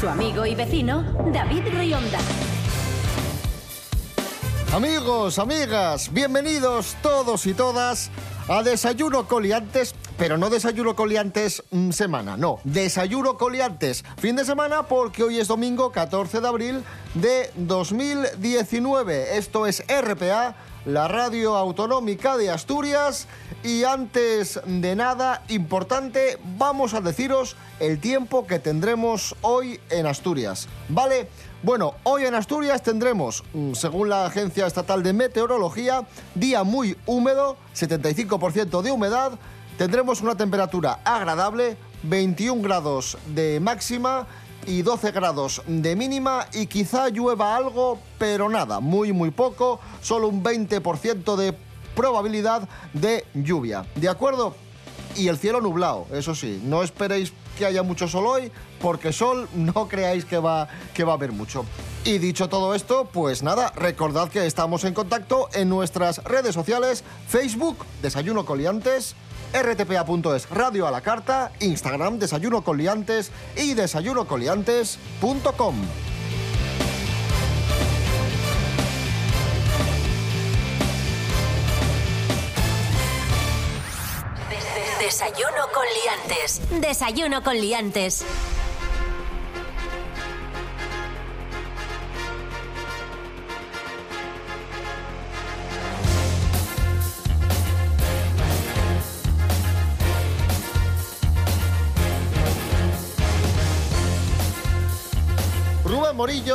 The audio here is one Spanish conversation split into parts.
Su amigo y vecino, David Rionda. Amigos, amigas, bienvenidos todos y todas a Desayuno Coliantes, pero no Desayuno Coliantes mm, semana, no, Desayuno Coliantes fin de semana porque hoy es domingo 14 de abril de 2019. Esto es RPA, la radio autonómica de Asturias. Y antes de nada, importante, vamos a deciros el tiempo que tendremos hoy en Asturias, ¿vale? Bueno, hoy en Asturias tendremos, mm, según la Agencia Estatal de Meteorología, día muy húmedo, 75% de humedad, tendremos una temperatura agradable, 21 grados de máxima y 12 grados de mínima y quizá llueva algo, pero nada, muy muy poco, solo un 20% de probabilidad de lluvia. ¿De acuerdo? Y el cielo nublado, eso sí, no esperéis que haya mucho sol hoy, porque sol no creáis que va, que va a haber mucho. Y dicho todo esto, pues nada, recordad que estamos en contacto en nuestras redes sociales, Facebook, Desayuno Coliantes, rtpa.es Radio a la Carta, Instagram Desayuno Coliantes y desayunocoliantes.com. Desayuno con liantes. Desayuno con liantes.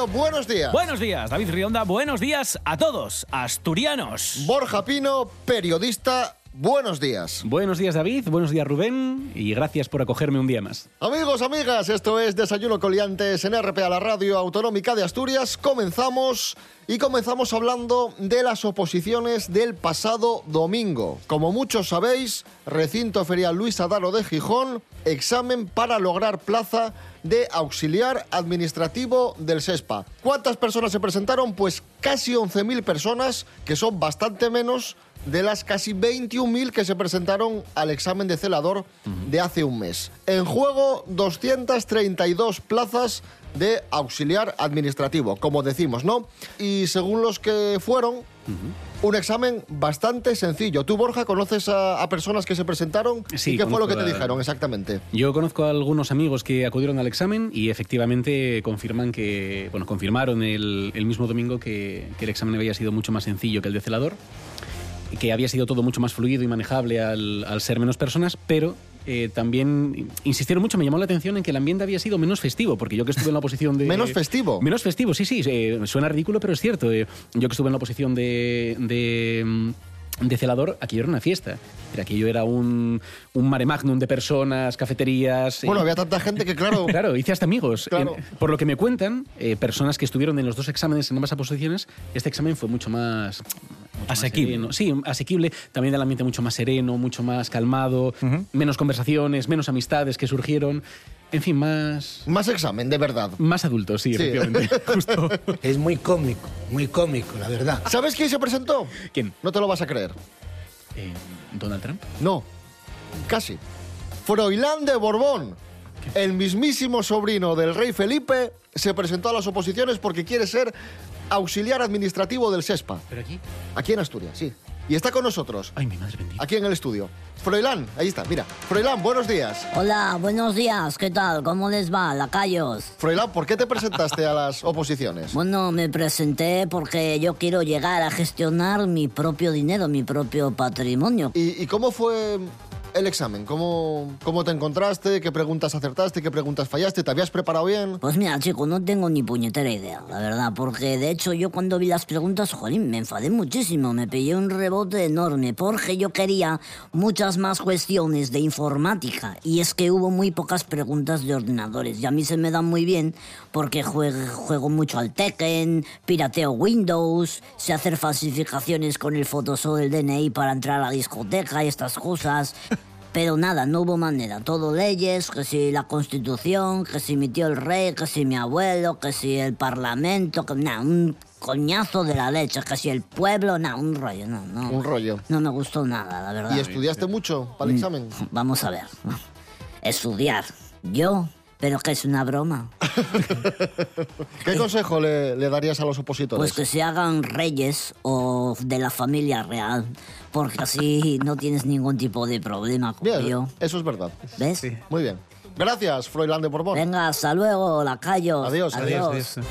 Buenos días. Buenos días, David Rionda. Buenos días a todos, asturianos. Borja Pino, periodista, buenos días. Buenos días, David. Buenos días, Rubén. Y gracias por acogerme un día más. Amigos, amigas, esto es Desayuno Coliantes en RPA, la radio autonómica de Asturias. Comenzamos y comenzamos hablando de las oposiciones del pasado domingo. Como muchos sabéis, recinto ferial Luis Adaro de Gijón, examen para lograr plaza de auxiliar administrativo del SESPA. ¿Cuántas personas se presentaron? Pues casi 11.000 personas, que son bastante menos de las casi 21.000 que se presentaron al examen de celador de hace un mes. En juego 232 plazas de auxiliar administrativo, como decimos, ¿no? Y según los que fueron, un examen bastante sencillo. ¿Tú, Borja, conoces a, a personas que se presentaron? Sí, ¿Y qué fue lo que te a- dijeron exactamente? Yo conozco a algunos amigos que acudieron al examen y efectivamente confirman que, bueno, confirmaron el, el mismo domingo que, que el examen había sido mucho más sencillo que el de celador, que había sido todo mucho más fluido y manejable al, al ser menos personas, pero eh, también insistieron mucho, me llamó la atención en que el ambiente había sido menos festivo, porque yo que estuve en la posición de... ¿Menos festivo? Menos festivo, sí, sí, eh, suena ridículo, pero es cierto. eh, yo que estuve en la posición de... de mm, de celador, aquello era una fiesta. Aquello era un, un mare magnum de personas, cafeterías. Bueno, había tanta gente que, claro, Claro, hice hasta amigos. Claro. Por lo que me cuentan, personas que estuvieron en los dos exámenes en ambas posiciones, este examen fue mucho más... mucho más Asequible. sereno. Sí, asequible. También el ambiente mucho más sereno, mucho más calmado, menos conversaciones, menos amistades que surgieron. En fin, más... más examen, de verdad. Más adultos, sí, Sí. efectivamente. Justo. Es muy cómico, muy cómico, la verdad. ¿Sabes quién se presentó? ¿Quién? No te lo vas a creer. Eh, ¿Donald Trump? No, casi. Froilán de Borbón, el mismísimo sobrino del rey Felipe, se presentó a las oposiciones porque quiere ser auxiliar administrativo del SESPA, ¿Pero aquí? aquí en Asturias, sí. Y está con nosotros, Ay, mi madre bendita. aquí en el estudio. Froilán, ahí está, mira. Froilán, buenos días. Hola, buenos días, ¿qué tal? ¿Cómo les va, lacayos? Froilán, ¿por qué te presentaste a las oposiciones? Bueno, me presenté porque yo quiero llegar a gestionar mi propio dinero, mi propio patrimonio. ¿Y, y cómo fue el examen? ¿Cómo, ¿Cómo te encontraste? ¿Qué preguntas acertaste? ¿Qué preguntas fallaste? ¿Te habías preparado bien? Pues mira, chico, no tengo ni puñetera idea, la verdad, porque de hecho yo cuando vi las preguntas, jolín, me enfadé muchísimo, me pillé un rebote enorme, porque yo quería muchas más cuestiones de informática, y es que hubo muy pocas preguntas de ordenadores, y a mí se me dan muy bien porque juego, juego mucho al Tekken, pirateo Windows, sé hacer falsificaciones con el Photoshop del DNI para entrar a la discoteca y estas cosas. Pero nada, no hubo manera. Todo leyes, que si la constitución, que si mi tío el rey, que si mi abuelo, que si el parlamento, que nada, un coñazo de la leche, que si el pueblo, nada, un rollo, no, no. Un rollo. No me gustó nada, la verdad. ¿Y estudiaste mucho para el examen? Vamos a ver. Estudiar. Yo, pero que es una broma. ¿Qué consejo le, le darías a los opositores? Pues que se hagan reyes o de la familia real, porque así no tienes ningún tipo de problema como Bien, yo. eso es verdad. ¿Ves? Muy bien. Gracias, Froilán de Borbón. Venga, hasta luego, lacayos. Adiós, adiós, Adiós.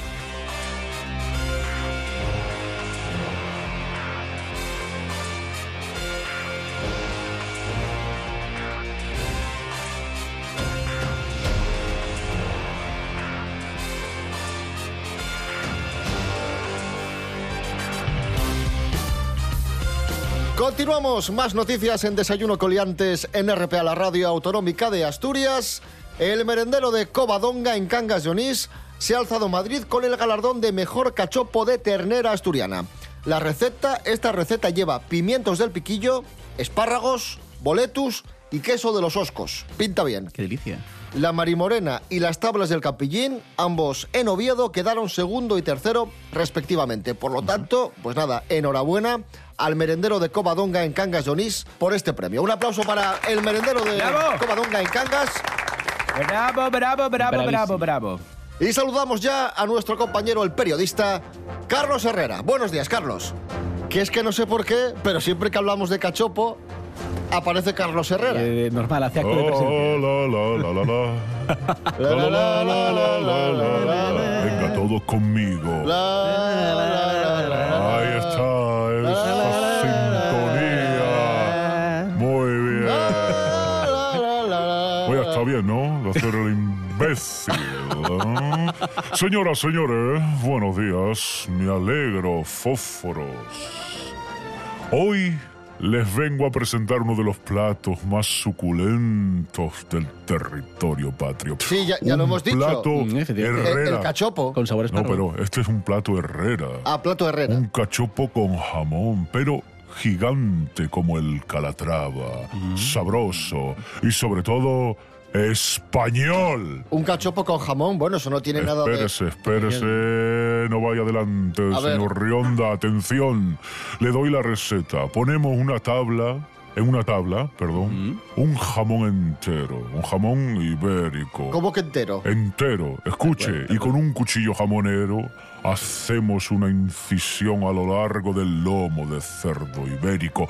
Continuamos, más noticias en Desayuno Coliantes en RPA, la radio autonómica de Asturias. El merendero de Covadonga en Cangas de Onís se ha alzado Madrid con el galardón de mejor cachopo de ternera asturiana. La receta, esta receta lleva pimientos del piquillo, espárragos, boletus y queso de los oscos. Pinta bien. Qué delicia. La Marimorena y las Tablas del Campillín, ambos en Oviedo, quedaron segundo y tercero respectivamente. Por lo tanto, pues nada, enhorabuena al merendero de Covadonga en Cangas de Onís por este premio. Un aplauso para el merendero de ¡Bravo! Covadonga en Cangas. Bravo, bravo, bravo, Bravísimo. bravo, bravo. Y saludamos ya a nuestro compañero, el periodista Carlos Herrera. Buenos días, Carlos. Que es que no sé por qué, pero siempre que hablamos de cachopo, aparece Carlos Herrera. Eh, normal, hace acto de presencia. Venga todos conmigo. Ahí está. Estar bien, ¿no? De hacer el imbécil. ¿eh? Señoras, señores, buenos días. Me alegro, fósforos. Hoy les vengo a presentar uno de los platos más suculentos del territorio patrio. Sí, ya- ya lo hemos dicho. plato Mm. El, Herrera. el cachopo. Con sabor No, pero este es un plato Herrera. A plato Herrera. Un cachopo con jamón, pero gigante como el Calatrava, sabroso y sobre todo español. Un cachopo con jamón. Bueno, eso no tiene nada de... Espérese, espérese, no vaya adelante, A ver. señor Rionda, atención. Le doy la receta. Ponemos una tabla, en una tabla, perdón, un jamón entero, un jamón ibérico. ¿Cómo que entero? Entero, escuche, y con un cuchillo jamonero hacemos una incisión a lo largo del lomo de cerdo ibérico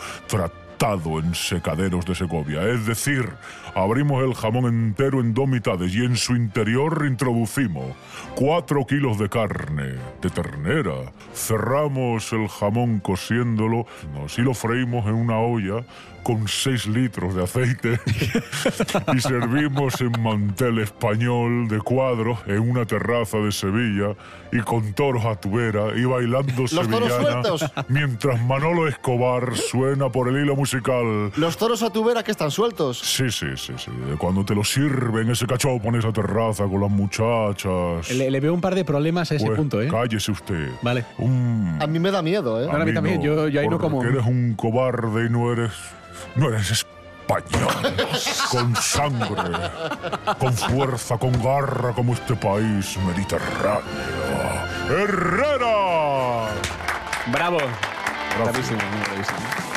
en secaderos de Segovia. Es decir, abrimos el jamón entero en dos mitades y en su interior introducimos cuatro kilos de carne de ternera. Cerramos el jamón cosiéndolo, así lo freímos en una olla con 6 litros de aceite y servimos en mantel español de cuadros en una terraza de Sevilla y con toros a tubera y bailando toros sevillana sueltos. mientras Manolo Escobar suena por el hilo musical. Los toros a tu vera que están sueltos. Sí, sí, sí, sí. Cuando te lo sirven ese cachopo en esa terraza con las muchachas. Le, le veo un par de problemas a ese Pues, punto, ¿eh? Cállese usted. Vale. Un- A mí me da miedo, ¿eh? a mí también, yo- yo ahí no como. Eres un cobarde y no eres. No eres español. con sangre. Con fuerza, con garra, como este país mediterráneo. ¡Herrera! Bravo. Bravísimo, muy bravísimo.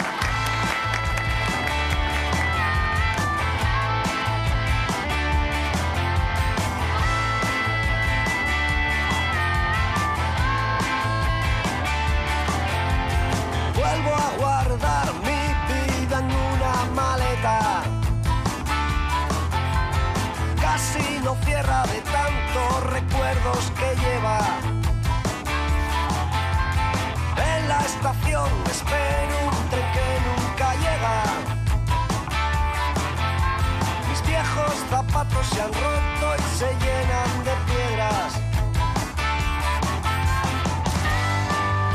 Estación espero un tren que nunca llega. zapatos se han roto y se llenan de piedras.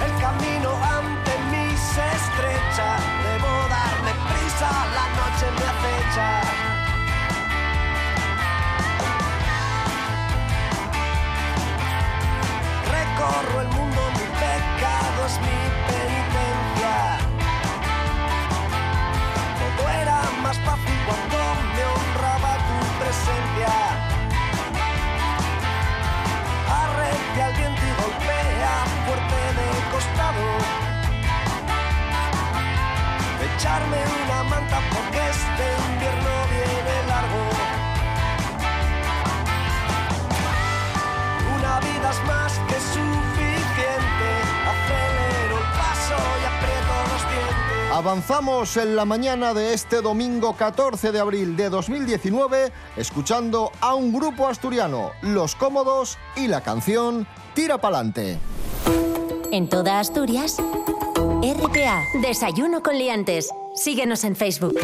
El camino ante mí se estrecha, debo darme prisa, la noche me acecha. Recorro Echarme una manta porque este invierno viene largo. Una vida es más que suficiente. Acelero el paso y aprieto los dientes. Avanzamos en la mañana de este domingo 14 de abril de 2019 escuchando a un grupo asturiano, Los Cómodos y la canción Tira Pa'lante. En toda Asturias, RPA, Desayuno con Liantes. Síguenos en Facebook.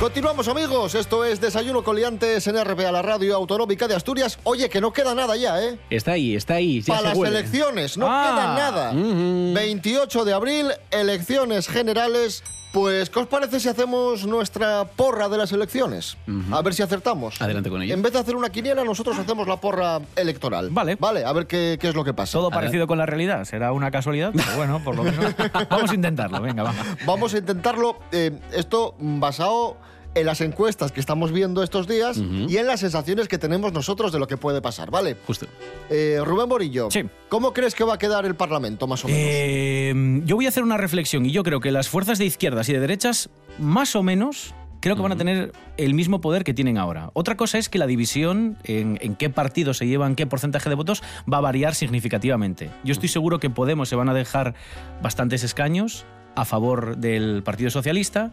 Continuamos amigos, esto es Desayuno Coliantes en RPA, la radio autonómica de Asturias. Oye, que no queda nada ya, ¿eh? Está ahí, está ahí. ya Para se las huele. elecciones, no Ah, queda nada. ujú. 28 de abril, elecciones generales. Pues, ¿qué os parece si hacemos nuestra porra de las elecciones? A ver si acertamos. Adelante con ello. En vez de hacer una quiniela, nosotros hacemos la porra electoral. Vale. Vale, a ver qué, qué es lo que pasa. Todo parecido con la realidad. Será una casualidad, pero bueno, por lo menos. Vamos a intentarlo, venga, va. Vamos a intentarlo, eh, esto basado en las encuestas que estamos viendo estos días y en las sensaciones que tenemos nosotros de lo que puede pasar, ¿vale? Justo. Eh, Rubén Borillo, Sí. ¿cómo crees que va a quedar el Parlamento, más o menos? Eh, yo voy a hacer una reflexión y yo creo que las fuerzas de izquierdas y de derechas, más o menos, creo que van a tener el mismo poder que tienen ahora. Otra cosa es que la división en, en qué partido se llevan qué porcentaje de votos va a variar significativamente. Yo estoy seguro que Podemos se van a dejar bastantes escaños a favor del Partido Socialista.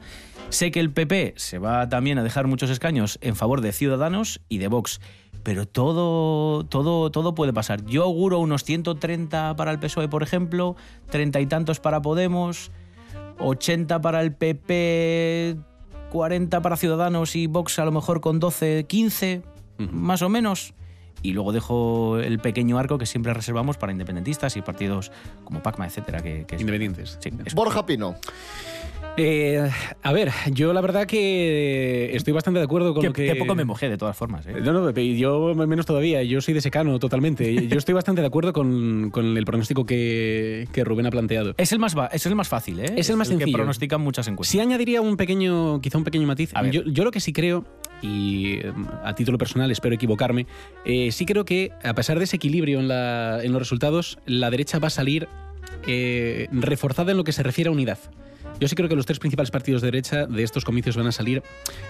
Sé que el PP se va también a dejar muchos escaños en favor de Ciudadanos y de Vox. Pero todo, todo, todo puede pasar. Yo auguro unos 130 para el PSOE, por ejemplo, treinta y tantos para Podemos, 80 para el PP, 40 para Ciudadanos y Vox a lo mejor con 12, 15, más o menos. Y luego dejo el pequeño arco que siempre reservamos para independentistas y partidos como PACMA, etcétera. Que, que es- Independientes. Sí. Borja Pino. Eh, a ver, yo la verdad que estoy bastante de acuerdo con Que, lo que... que poco me mojé, de todas formas. ¿eh? No, no, yo menos todavía, yo soy de secano totalmente. Yo estoy bastante de acuerdo con, con el pronóstico que, que Rubén ha planteado. Es el más, es el más fácil, ¿eh? Es el más que sencillo. pronostican muchas encuestas. Sí añadiría un pequeño, quizá un pequeño matiz. A ver. Yo, yo lo que sí creo, y eh, a título personal espero equivocarme, eh, sí creo que a pesar de ese equilibrio en, la- en los resultados, la derecha va a salir eh, reforzada en lo que se refiere a unidad. Yo sí creo que los tres principales partidos de derecha de estos comicios van a salir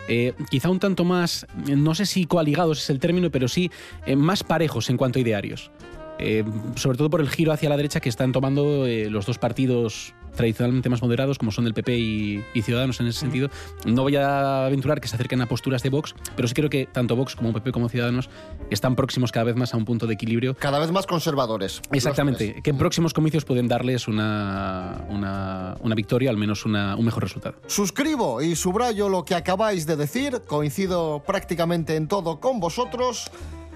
eh, quizá un tanto más, no sé si coaligados es el término, pero sí eh, más parejos en cuanto a idearios. Eh, sobre todo por el giro hacia la derecha que están tomando los dos partidos tradicionalmente más moderados, como son el PP y, y Ciudadanos en ese sentido. No voy a aventurar que se acerquen a posturas de Vox, pero sí creo que tanto Vox como PP como Ciudadanos están próximos cada vez más a un punto de equilibrio. Cada vez más conservadores. Exactamente, que en próximos comicios pueden darles una, una, una victoria, al menos una- un mejor resultado. Suscribo y subrayo lo que acabáis de decir, coincido prácticamente en todo con vosotros.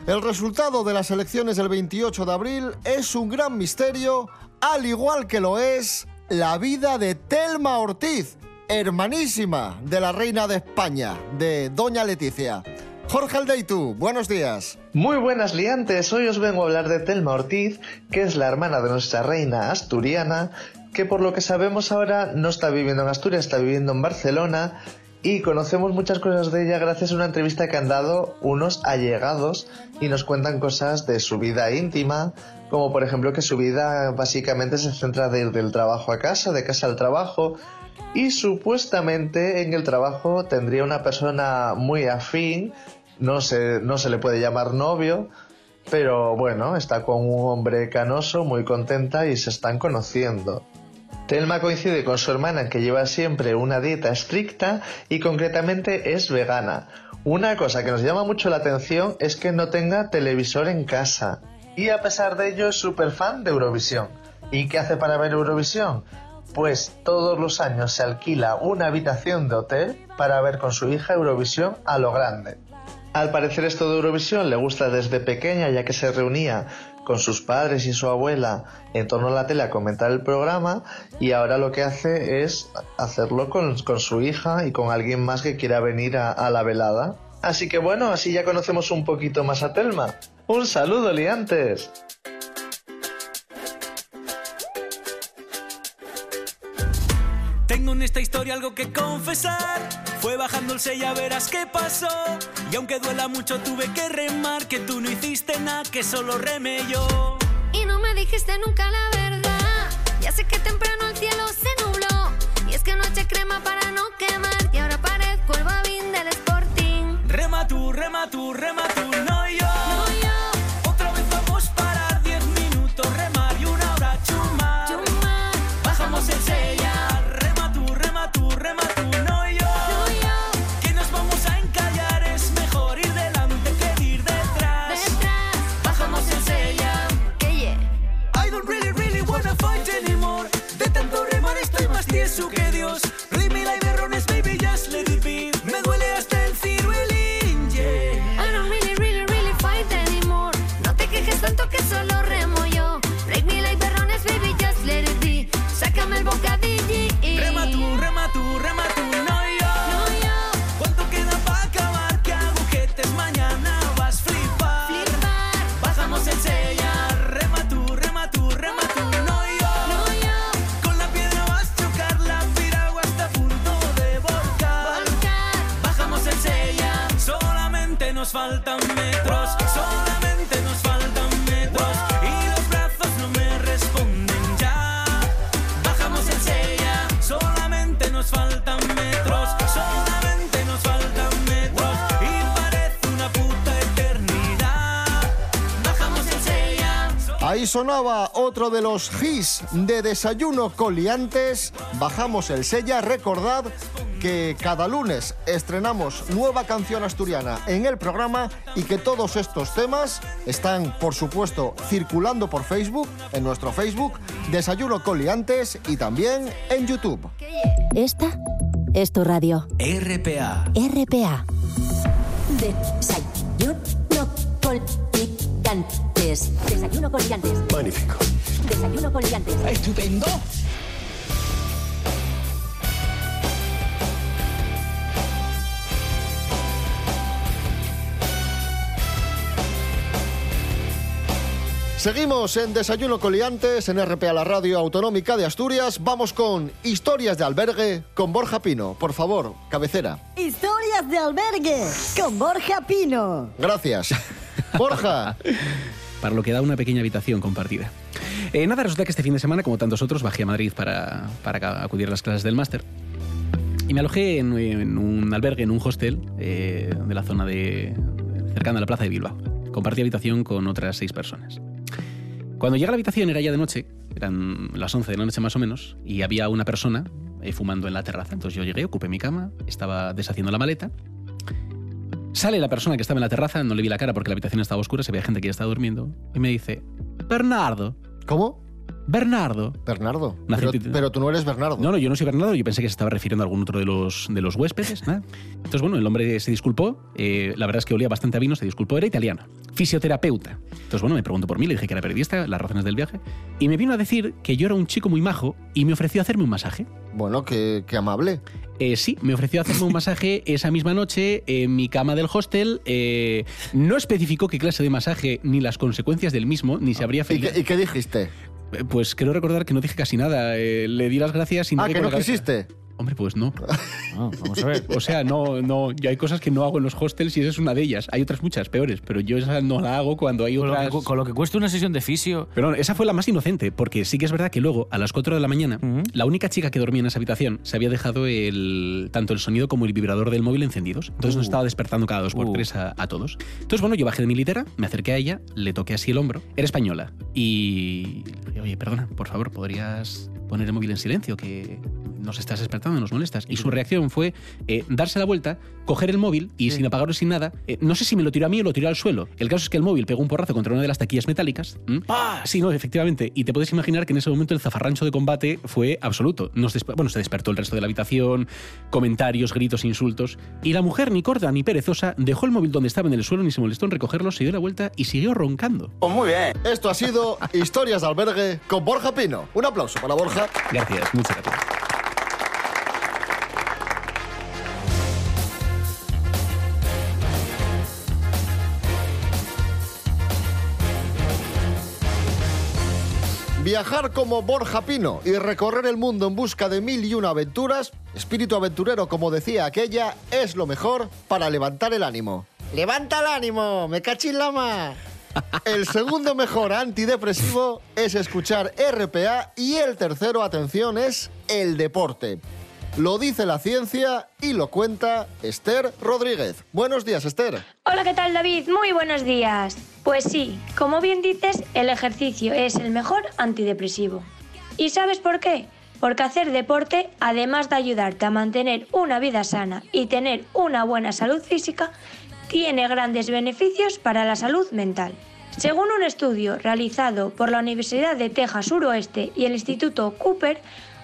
El resultado de las elecciones del 28 de abril es un gran misterio, al igual que lo es la vida de Telma Ortiz, hermanísima de la reina de España, de Doña Leticia. Jorge Aldeitu, buenos días. Muy buenas liantes, hoy os vengo a hablar de Telma Ortiz, que es la hermana de nuestra reina asturiana, que por lo que sabemos ahora no está viviendo en Asturias, está viviendo en Barcelona y conocemos muchas cosas de ella gracias a una entrevista que han dado unos allegados y nos cuentan cosas de su vida íntima, como por ejemplo que su vida básicamente se centra de ir del trabajo a casa, de casa al trabajo, y supuestamente en el trabajo tendría una persona muy afín, no se, no se le puede llamar novio, pero bueno, está con un hombre canoso, muy contenta y se están conociendo. Telma coincide con su hermana que lleva siempre una dieta estricta y concretamente es vegana. Una cosa que nos llama mucho la atención es que no tenga televisor en casa. Y a pesar de ello es súper fan de Eurovisión. ¿Y qué hace para ver Eurovisión? Pues todos los años se alquila una habitación de hotel para ver con su hija Eurovisión a lo grande. Al parecer esto de Eurovisión le gusta desde pequeña ya que se reunía con sus padres y su abuela en torno a la tele a comentar el programa y ahora lo que hace es hacerlo con, su hija y con alguien más que quiera venir a, a la velada. Así que bueno, así ya conocemos un poquito más a Telma. Un saludo, liantes. Tengo en esta historia algo que confesar. Fue bajando el sello, ya verás qué pasó. Y aunque duela mucho, tuve que remar que tú no hiciste nada, que solo remé yo. Y no me dijiste nunca la verdad. Ya sé que temprano el cielo se nubló. Y es que no eché crema para no quemar. Y ahora parezco el babín del Sporting. Rema tú, rema tú, rema tú. No tieso que Dios. Sonaba otro de los hits de Desayuno Coliantes. Bajamos el sella. Recordad que cada lunes estrenamos nueva canción asturiana en el programa y que todos estos temas están, por supuesto, circulando por Facebook, en nuestro Facebook, Desayuno Coliantes y también en YouTube. Esta es tu radio. RPA. RPA. Desayuno con liantes. Desayuno con liantes. Magnífico. Desayuno con liantes. Estupendo. Seguimos en Desayuno Coliantes en RPA, la radio autonómica de Asturias. Vamos con Historias de Albergue con Borja Pino. Por favor, cabecera. Historias de albergue con Borja Pino. Gracias. Borja. Para lo que da una pequeña habitación compartida. Eh, nada, resulta que este fin de semana, como tantos otros, bajé a Madrid para, acudir a las clases del máster. Y me alojé en, en un albergue, en un hostel eh, de la zona de cercana a la plaza de Bilbao. Compartí habitación con otras seis personas. Cuando llegué a la habitación era ya de noche, eran las 11 de la noche más o menos, y había una persona eh, fumando en la terraza. Entonces yo llegué, ocupé mi cama, estaba deshaciendo la maleta. Sale la persona que estaba en la terraza, no le vi la cara porque la habitación estaba oscura, se veía gente que ya estaba durmiendo, y me dice, Bernardo. ¿Cómo? Bernardo. Bernardo. Pero, gente- pero tú no eres Bernardo. No, no, yo no soy Bernardo, yo pensé que se estaba refiriendo a algún otro de los, de los huéspedes. Entonces, bueno, el hombre se disculpó, eh, la verdad es que olía bastante a vino, se disculpó, era italiano, fisioterapeuta. Entonces, bueno, me preguntó por mí, le dije que era periodista, las razones del viaje, y me vino a decir que yo era un chico muy majo y me ofreció hacerme un masaje. Bueno, qué, qué amable. Eh, sí, me ofreció hacerme un masaje esa misma noche en mi cama del hostel. eh, no especificó qué clase de masaje ni las consecuencias del mismo, ni se habría ¿Y qué, y qué dijiste? Pues quiero recordar que no dije casi nada. eh, le di las gracias y Ah, negué que no cabeza. Hombre, pues no. Ah, vamos a ver. O sea, no, no, yo hay cosas que no hago en los hostels y esa es una de ellas. Hay otras muchas peores, pero yo esa no la hago cuando hay Con lo, otras. que, con lo que cuesta una sesión de fisio. Pero no, esa fue la más inocente, porque sí que es verdad que luego, a las 4 de la mañana, la única chica que dormía en esa habitación se había dejado el, tanto el sonido como el vibrador del móvil encendidos. Entonces nos Uh. estaba despertando cada dos por Uh. tres a, a todos. Entonces, bueno, yo bajé de mi litera, me acerqué a ella, le toqué así el hombro. Era española. Y oye, perdona, por favor, ¿podrías poner el móvil en silencio? Que nos estás despertando. Nada nos molestas. Y su reacción fue eh, darse la vuelta, coger el móvil y sin apagarlo sin nada, eh, no sé si me lo tiró a mí o lo tiró al suelo. El caso es que el móvil pegó un porrazo contra una de las taquillas metálicas. ¿m? Sí, no, efectivamente. Y te puedes imaginar que en ese momento el zafarrancho de combate fue absoluto. Nos bueno, se despertó el resto de la habitación, comentarios, gritos, insultos. Y la mujer, ni corda ni perezosa, dejó el móvil donde estaba en el suelo, ni se molestó en recogerlo, se dio la vuelta y siguió roncando. Pues muy bien. Esto ha sido Historias de Albergue con Borja Pino. Un aplauso para Borja. Gracias, muchas gracias. Viajar como Borja Pino y recorrer el mundo en busca de mil y una aventuras, espíritu aventurero como decía aquella, es lo mejor para levantar el ánimo. ¡Levanta el ánimo! ¡Me cachis la ma! El segundo mejor antidepresivo es escuchar RPA y el tercero, atención, es el deporte. Lo dice la ciencia y lo cuenta Esther Rodríguez. Buenos días, Esther. Hola, ¿qué tal David? Muy buenos días. Pues sí, como bien dices, el ejercicio es el mejor antidepresivo. ¿Y sabes por qué? Porque hacer deporte, además de ayudarte a mantener una vida sana y tener una buena salud física, tiene grandes beneficios para la salud mental. Según un estudio realizado por la Universidad de Texas Suroeste y el Instituto Cooper,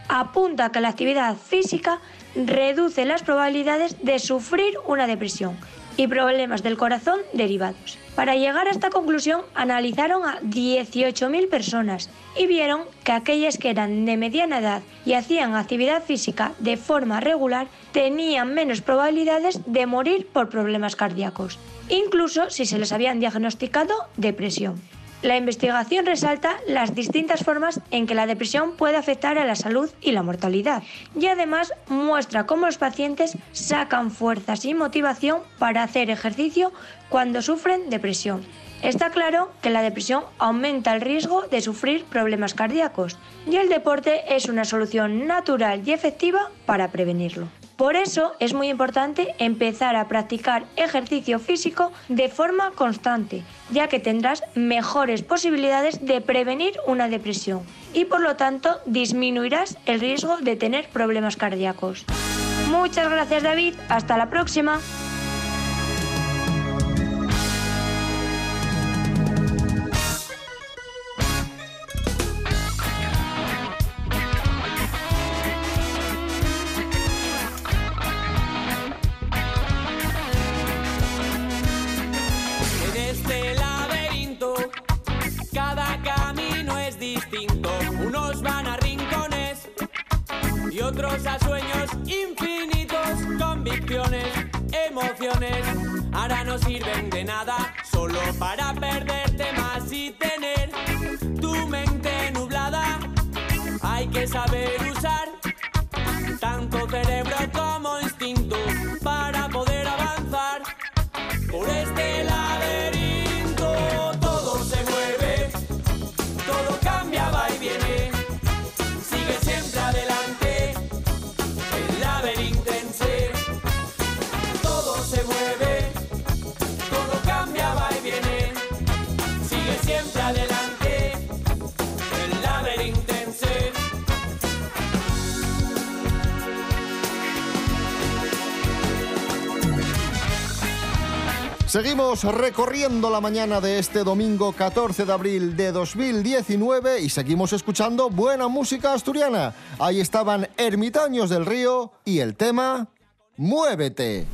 apunta que la actividad física reduce las probabilidades de sufrir una depresión y problemas del corazón derivados. Para llegar a esta conclusión analizaron a 18.000 personas y vieron que aquellas que eran de mediana edad y hacían actividad física de forma regular tenían menos probabilidades de morir por problemas cardíacos, incluso si se les habían diagnosticado depresión. La investigación resalta las distintas formas en que la depresión puede afectar a la salud y la mortalidad, y además muestra cómo los pacientes sacan fuerzas y motivación para hacer ejercicio cuando sufren depresión. Está claro que la depresión aumenta el riesgo de sufrir problemas cardíacos, y el deporte es una solución natural y efectiva para prevenirlo. Por eso es muy importante empezar a practicar ejercicio físico de forma constante, ya que tendrás mejores posibilidades de prevenir una depresión y por lo tanto disminuirás el riesgo de tener problemas cardíacos. Muchas gracias David, hasta la próxima. Y otros a sueños infinitos. Convicciones, emociones, ahora no sirven de nada, solo para perderte más y tener tu mente nublada. Hay que saber usar tanto cerebro Seguimos recorriendo la mañana de este domingo 14 de abril de 2019 y seguimos escuchando buena música asturiana. Ahí estaban Ermitaños del Río y el tema Muévete.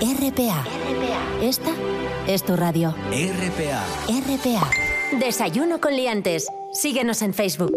RPA. Esta es tu radio. RPA. RPA. Desayuno con liantes. Síguenos en Facebook.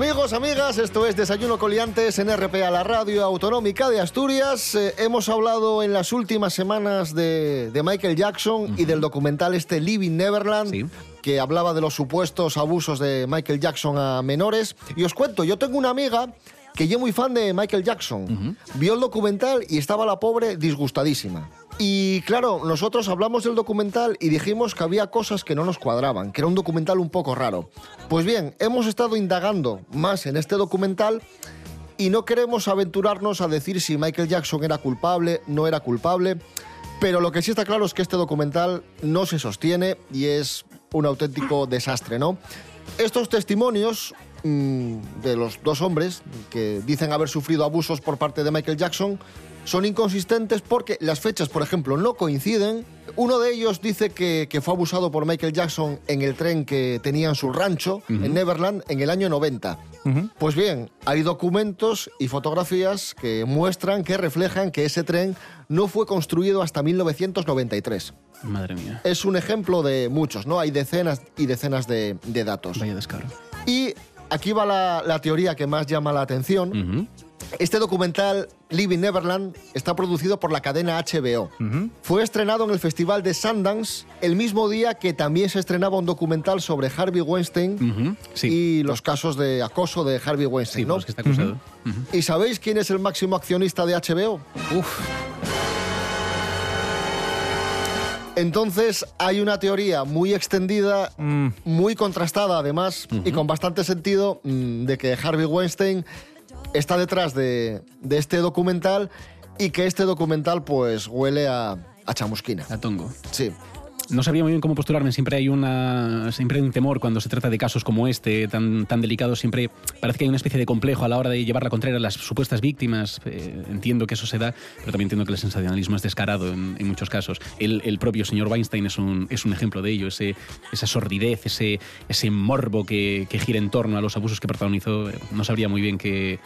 Amigos, amigas, esto es Desayuno Coliantes en RPA, la radio autonómica de Asturias. Eh, hemos hablado en las últimas semanas de, de Michael Jackson y del documental este Living Neverland, que hablaba de los supuestos abusos de Michael Jackson a menores. Y os cuento, yo tengo una amiga que yo muy fan de Michael Jackson. Vio el documental y estaba la pobre disgustadísima. Y claro, nosotros hablamos del documental y dijimos que había cosas que no nos cuadraban, que era un documental un poco raro. Pues bien, hemos estado indagando más en este documental y no queremos aventurarnos a decir si Michael Jackson era culpable, no era culpable, pero lo que sí está claro es que este documental no se sostiene y es un auténtico desastre, ¿no? Estos testimonios de los dos hombres que dicen haber sufrido abusos por parte de Michael Jackson son inconsistentes porque las fechas, por ejemplo, no coinciden. Uno de ellos dice que, que fue abusado por Michael Jackson en el tren que tenía en su rancho, en Neverland, en el año 90. Pues bien, hay documentos y fotografías que muestran, que reflejan que ese tren no fue construido hasta 1993. Madre mía. Es un ejemplo de muchos, ¿no? Hay decenas y decenas de, de datos. Vaya descaro. Y aquí va la, la teoría que más llama la atención. Este documental, Living Neverland, está producido por la cadena HBO. Fue estrenado en el Festival de Sundance el mismo día que también se estrenaba un documental sobre Harvey Weinstein y los casos de acoso de Harvey Weinstein, ¿no? que está acusado. ¿Y sabéis quién es el máximo accionista de HBO? Uf. Entonces hay una teoría muy extendida, muy contrastada además, y con bastante sentido mm, de que Harvey Weinstein está detrás de, de este documental y que este documental pues huele a, a chamusquina. A tongo. Sí. No sabía muy bien cómo posturarme. Siempre hay una, siempre hay un temor cuando se trata de casos como este, tan, tan delicados. Siempre parece que hay una especie de complejo a la hora de llevar la contraria a las supuestas víctimas. Eh, entiendo que eso se da, pero también entiendo que el sensacionalismo es descarado en, muchos casos. El, el propio señor Weinstein es un, es un ejemplo de ello. Esa sordidez, ese, ese morbo que, que gira en torno a los abusos que protagonizó. No sabría muy bien qué,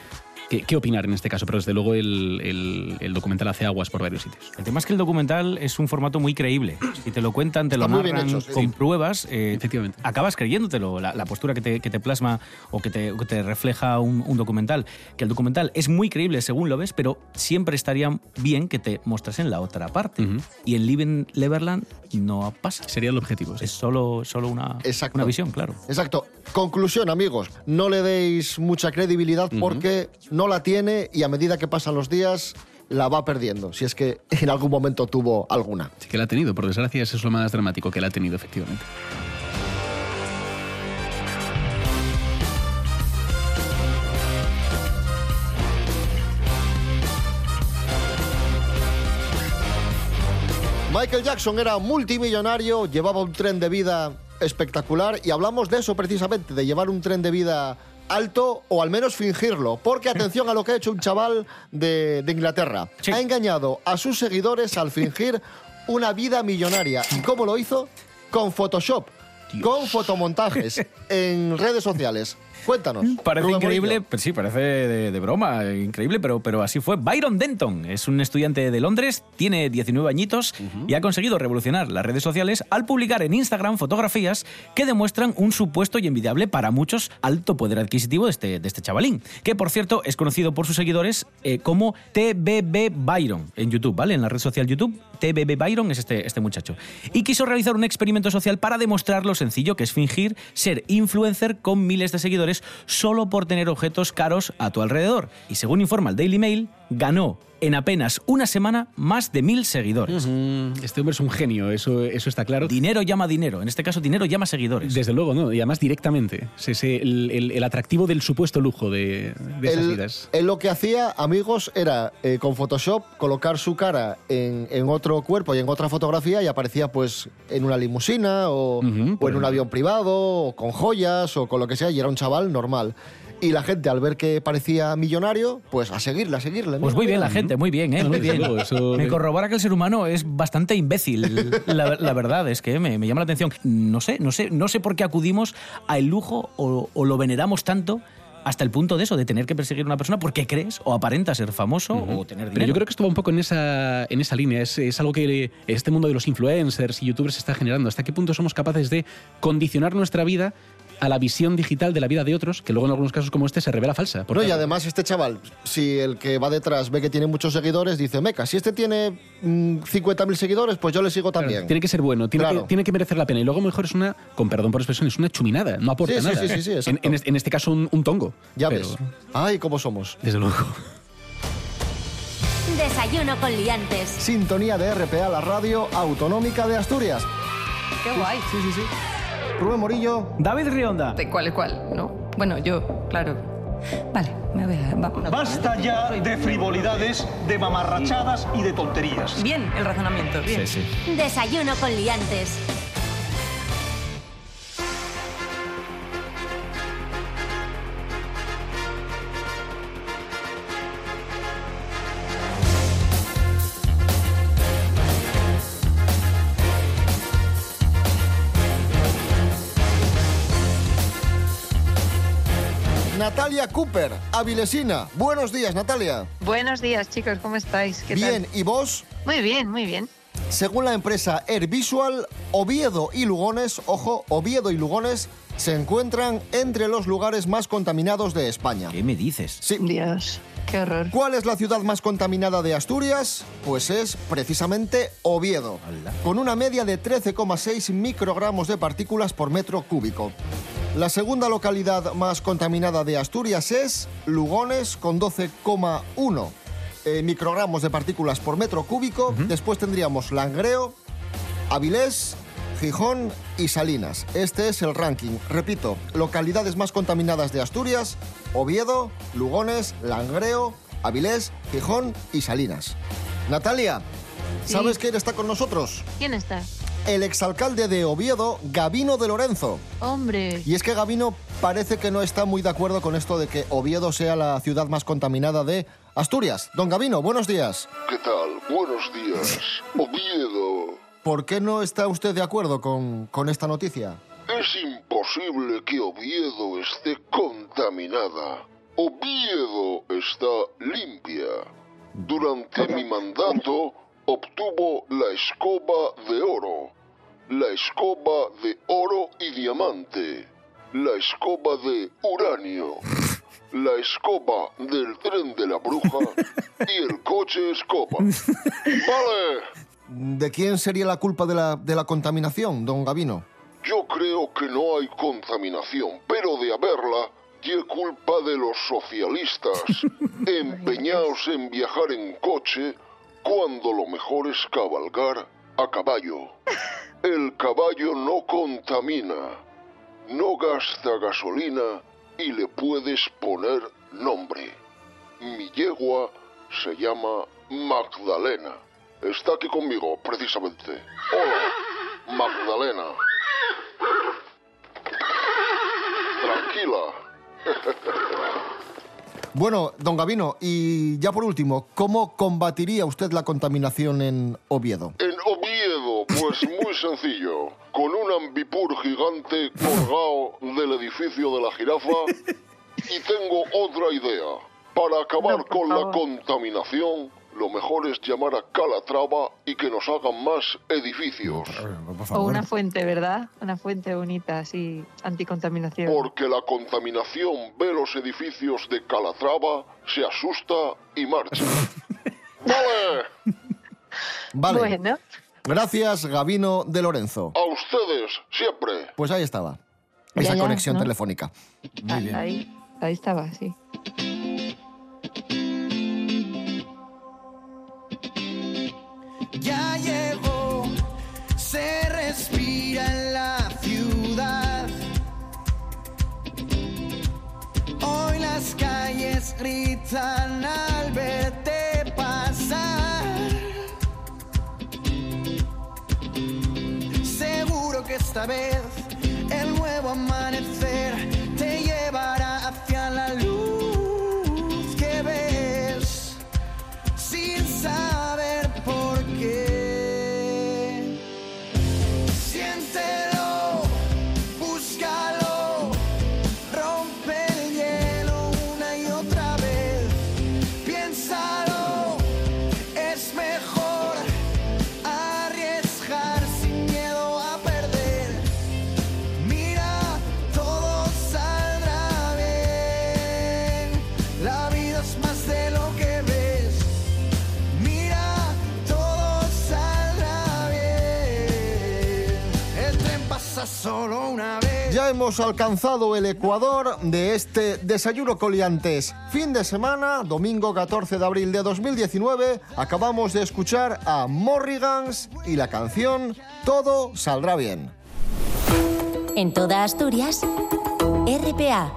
qué, qué opinar en este caso, pero desde luego el, el- el documental hace aguas por varios sitios. El tema es que el documental es un formato muy creíble. Si te lo cuentan, te lo Está narran hecho, sí. con Sí. pruebas, eh, Efectivamente. acabas creyéndotelo. La, la postura que te, que te plasma o que te, que te refleja un, un documental. Que el documental es muy creíble según lo ves, pero siempre estaría bien que te mostrasen la otra parte. Y en Living Neverland no pasa. Sería el objetivo. Es solo, solo una, Exacto. una visión, claro. Exacto. Conclusión, amigos. No le deis mucha credibilidad porque no la tiene y a medida que pasan los días la va perdiendo. Si es que en algún momento tuvo alguna. Sí que la ha tenido, por desgracia, eso es lo más dramático que la ha tenido, efectivamente. Michael Jackson era multimillonario, llevaba un tren de vida espectacular y hablamos de eso precisamente, de llevar un tren de vida alto o al menos fingirlo. Porque atención a lo que ha hecho un chaval de, de Inglaterra. Ha engañado a sus seguidores al fingir una vida millonaria. ¿Y cómo lo hizo? Con Photoshop, con fotomontajes en redes sociales. Cuéntanos. Parece Rubén increíble, pero sí, parece de, de broma, increíble, pero, pero así fue. Byron Denton es un estudiante de Londres, tiene 19 añitos y ha conseguido revolucionar las redes sociales al publicar en Instagram fotografías que demuestran un supuesto y envidiable para muchos alto poder adquisitivo de este, de este chavalín, que por cierto es conocido por sus seguidores eh, como TBB Byron en YouTube, ¿vale? En la red social YouTube, TBB Byron es este, este muchacho. Y quiso realizar un experimento social para demostrar lo sencillo que es fingir ser influencer con miles de seguidores solo por tener objetos caros a tu alrededor. Y según informa el Daily Mail, ganó en apenas una semana más de mil seguidores. Este hombre es un genio, eso, eso está claro. Dinero llama dinero, en este caso dinero llama seguidores. Desde luego, ¿no? Y además directamente. Es ese- el, el- el atractivo del supuesto lujo de, de esas Él, vidas. él lo que hacía, amigos, era eh, con Photoshop colocar su cara en, en otro cuerpo y en otra fotografía y aparecía pues en una limusina o, o en un avión privado o con joyas o con lo que sea y era un chaval normal. Y la gente al ver que parecía millonario, pues a seguirle, a seguirle. Pues muy bien la gente, muy bien, ¿eh? Muy bien. Me corrobora que el ser humano es bastante imbécil. La, la verdad es que me, me llama la atención. No sé, no sé, no sé por qué acudimos al lujo o, o lo veneramos tanto hasta el punto de eso, de tener que perseguir a una persona porque crees o aparenta ser famoso o tener dinero. Pero yo creo que esto va un poco en esa, en esa línea. Es, es algo que este mundo de los influencers y youtubers está generando. ¿Hasta qué punto somos capaces de condicionar nuestra vida a la visión digital de la vida de otros, que luego en algunos casos como este se revela falsa. No, y además este chaval, si el que va detrás ve que tiene muchos seguidores, dice, meca, si este tiene mm, 50.000 seguidores, pues yo le sigo también. Tiene que ser bueno, tiene, Claro. que, tiene que merecer la pena. Y luego mejor es una, con perdón por expresión, es una chuminada, no aporta Sí, sí, nada. sí, sí, sí, en, este- en este caso un, un tongo. Ya Pero, ves. Ay, cómo somos. Desde luego. Desayuno con liantes. Sintonía de RPA, la radio autonómica de Asturias. Qué guay. Sí, sí, sí. Rubén Morillo. David Rionda. ¿De cuál es cuál? ¿No? Bueno, yo, claro. Vale, me voy a... va- Basta ya de frivolidades, de mamarrachadas y de tonterías. Bien, el razonamiento, bien. Desayuno con liantes. Natalia Cooper, Avilesina. Buenos días, Natalia. Buenos días, chicos, ¿cómo estáis? ¿Qué Bien, tal? ¿y vos? Muy bien, muy bien. Según la empresa Air Visual, Oviedo y Lugones, ojo, Oviedo y Lugones se encuentran entre los lugares más contaminados de España. ¿Qué me dices? Sí. Dios, qué horror. ¿Cuál es la ciudad más contaminada de Asturias? Pues es precisamente Oviedo, con una media de 13,6 microgramos de partículas por metro cúbico. La segunda localidad más contaminada de Asturias es Lugones, con 12,1 eh, microgramos de partículas por metro cúbico. Después tendríamos Langreo, Avilés, Gijón y Salinas. Este es el ranking. Repito, localidades más contaminadas de Asturias, Oviedo, Lugones, Langreo, Avilés, Gijón y Salinas. Natalia, ¿sabes Sí. quién está con nosotros? ¿Quién está? El exalcalde de Oviedo, Gabino de Lorenzo. Hombre. Y es que Gabino parece que no está muy de acuerdo con esto de que Oviedo sea la ciudad más contaminada de Asturias. Don Gabino, buenos días. ¿Qué tal? Buenos días. Oviedo. ¿Por qué no está usted de acuerdo con, con esta noticia? Es imposible que Oviedo esté contaminada. Oviedo está limpia. Durante mi mandato obtuvo la escoba de oro, la escoba de oro y diamante, la escoba de uranio, la escoba del tren de la bruja y el coche escoba. ¡Vale! ¿De quién sería la culpa de la, de la contaminación, don Gabino? Yo creo que no hay contaminación, pero de haberla, tiene culpa de los socialistas, empeñados en viajar en coche cuando lo mejor es cabalgar a caballo. El caballo no contamina, no gasta gasolina y le puedes poner nombre. Mi yegua se llama Magdalena. Está aquí conmigo, precisamente. Hola, Magdalena. Tranquila. Bueno, don Gabino, y ya por último, ¿cómo combatiría usted la contaminación en Oviedo? En Oviedo, pues muy sencillo. Con un ambipur gigante colgado del edificio de la jirafa. Y tengo otra idea. Para acabar con la contaminación, lo mejor es llamar a Calatrava y que nos hagan más edificios. O una fuente, ¿verdad? Una fuente bonita, así, anticontaminación. Porque la contaminación ve los edificios de Calatrava, se asusta y marcha. ¡Vale! Vale. Bueno. Gracias, Gabino de Lorenzo. A ustedes, siempre. Pues ahí estaba. Esa Ya, ya, conexión ¿no? telefónica. Ah, Ahí, ahí estaba, sí. Calles gritan al verte pasar. Seguro que esta vez el nuevo amanecer hemos alcanzado el ecuador de este desayuno coliantes. Fin de semana, domingo 14 de abril de 2019, acabamos de escuchar a Morrigans y la canción Todo saldrá bien. En toda Asturias, RPA.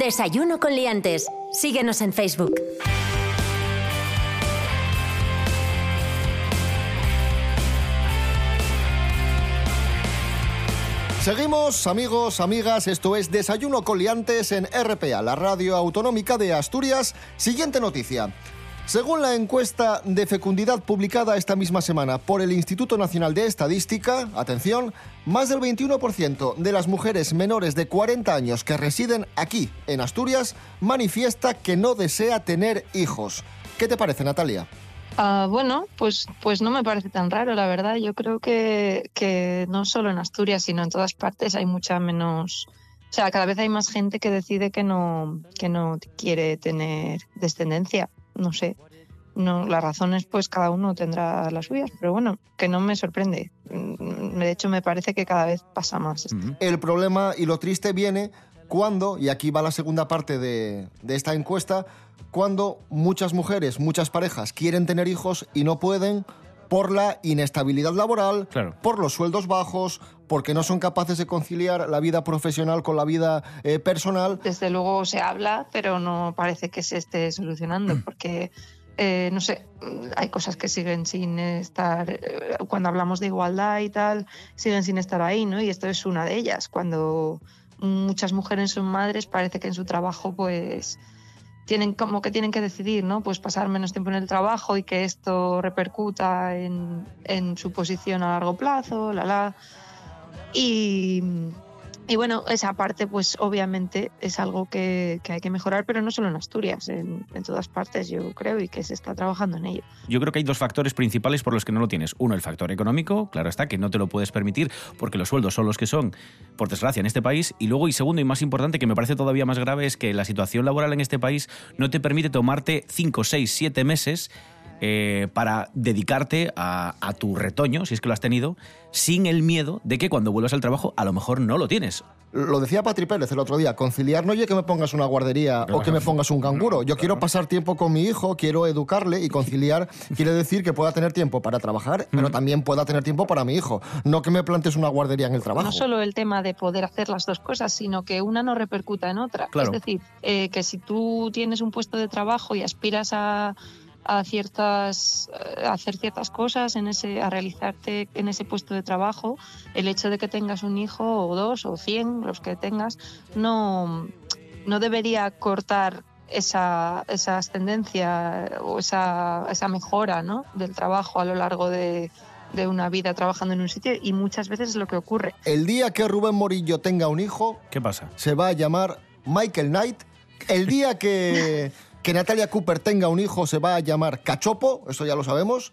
Desayuno con liantes. Síguenos en Facebook. Seguimos, amigos, amigas, esto es Desayuno Coliantes en RPA, la radio autonómica de Asturias. Siguiente noticia. Según la encuesta de fecundidad publicada esta misma semana por el Instituto Nacional de Estadística, atención, más del 21% de las mujeres menores de 40 años que residen aquí, en Asturias, manifiesta que no desea tener hijos. ¿Qué te parece, Natalia? Ah, bueno, pues, pues no me parece tan raro, la verdad. Yo creo que, que no solo en Asturias, sino en todas partes hay mucha menos... O sea, cada vez hay más gente que decide que no, que no quiere tener descendencia. No sé. No, las razones, pues cada uno tendrá las suyas, pero bueno, que no me sorprende. Mm, De hecho, me parece que cada vez pasa más. El problema y lo triste viene cuando, y aquí va la segunda parte de, de esta encuesta, cuando muchas mujeres, muchas parejas quieren tener hijos y no pueden por la inestabilidad laboral, por los sueldos bajos, porque no son capaces de conciliar la vida profesional con la vida eh, personal. Desde luego se habla, pero no parece que se esté solucionando, porque, eh, no sé, hay cosas que siguen sin estar, eh, cuando hablamos de igualdad y tal, siguen sin estar ahí, ¿no? Y esto es una de ellas. Cuando muchas mujeres son madres, parece que en su trabajo, pues tienen como que tienen que decidir, ¿no? Pues pasar menos tiempo en el trabajo y que esto repercuta en, en su posición a largo plazo, la la. Y, y bueno, esa parte, pues obviamente es algo que, que hay que mejorar, pero no solo en Asturias, en, en todas partes, yo creo, y que se está trabajando en ello. Yo creo que hay dos factores principales por los que no lo tienes. Uno, el factor económico, claro está, que no te lo puedes permitir porque los sueldos son los que son, por desgracia, en este país. Y luego, y segundo y más importante, que me parece todavía más grave, es que la situación laboral en este país no te permite tomarte 5, 6, 7 meses eh, para dedicarte a, a tu retoño, si es que lo has tenido, sin el miedo de que cuando vuelvas al trabajo a lo mejor no lo tienes. Lo decía Patri Pérez el otro día, conciliar no oye que me pongas una guardería o que me pongas un canguro. Yo quiero pasar tiempo con mi hijo, quiero educarle y conciliar quiere decir que pueda tener tiempo para trabajar, pero también pueda tener tiempo para mi hijo. No que me plantes una guardería en el trabajo. No solo el tema de poder hacer las dos cosas, sino que una no repercuta en otra. Claro. Es decir, eh, que si tú tienes un puesto de trabajo y aspiras a, a ciertas a hacer ciertas cosas en ese a realizarte en ese puesto de trabajo el hecho de que tengas un hijo o dos o cien los que tengas no no debería cortar esa, esa ascendencia o esa, esa mejora ¿no? del trabajo a lo largo de, de una vida trabajando en un sitio y muchas veces es lo que ocurre. El día que Rubén Morillo tenga un hijo, ¿Qué pasa? se va a llamar Michael Knight. El día que, que Natalia Cooper tenga un hijo, se va a llamar Cachopo, eso ya lo sabemos.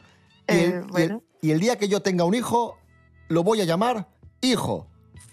Y el, y el- y el día que yo tenga un hijo, lo voy a llamar Hijo.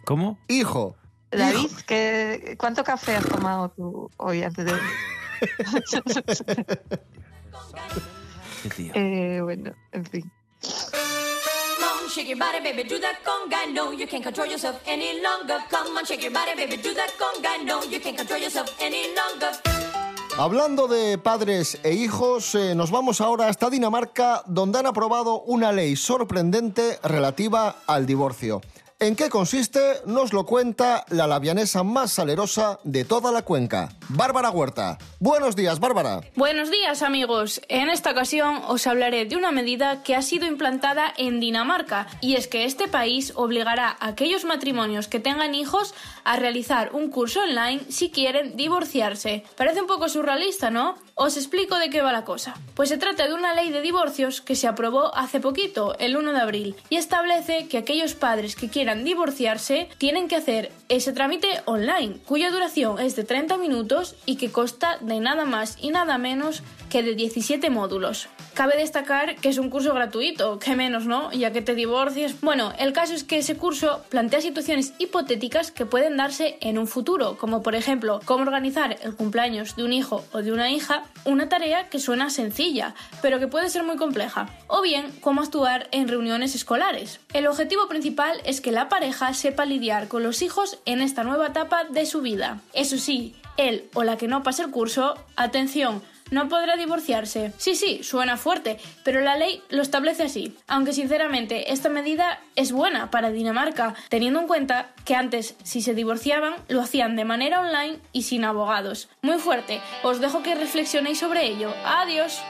¿Cómo? Hijo. David, ¿qué- ¿cuánto café has tomado tú hoy antes de...? eh, bueno, en fin. Come on, shake your body, baby, do that conga. No, you can't control yourself any longer. Come on, shake your body, baby, do that conga. No, you can't control yourself any longer. Hablando de padres e hijos, eh, nos vamos ahora hasta Dinamarca, donde han aprobado una ley sorprendente relativa al divorcio. ¿En qué consiste? Nos lo cuenta la labianesa más salerosa de toda la cuenca, Bárbara Huerta. Buenos días, Bárbara. Buenos días amigos, en esta ocasión os hablaré de una medida que ha sido implantada en Dinamarca y es que este país obligará a aquellos matrimonios que tengan hijos a realizar un curso online si quieren divorciarse. Parece un poco surrealista, ¿no? Os explico de qué va la cosa. Pues se trata de una ley de divorcios que se aprobó hace poquito, el 1 de abril, y establece que aquellos padres que quieran divorciarse tienen que hacer ese trámite online, cuya duración es de 30 minutos y que consta de nada más y nada menos que de 17 módulos. Cabe destacar que es un curso gratuito, que menos, ¿no? Ya que te divorcies. Bueno, el caso es que ese curso plantea situaciones hipotéticas que pueden darse en un futuro, como por ejemplo, cómo organizar el cumpleaños de un hijo o de una hija, una tarea que suena sencilla, pero que puede ser muy compleja, o bien cómo actuar en reuniones escolares. El objetivo principal es que la pareja sepa lidiar con los hijos en esta nueva etapa de su vida. Eso sí, él o la que no pase el curso, atención, no podrá divorciarse. Sí, sí, suena fuerte, pero la ley lo establece así. Aunque sinceramente esta medida es buena para Dinamarca, teniendo en cuenta que antes si se divorciaban lo hacían de manera online y sin abogados. Muy fuerte, os dejo que reflexionéis sobre ello. Adiós.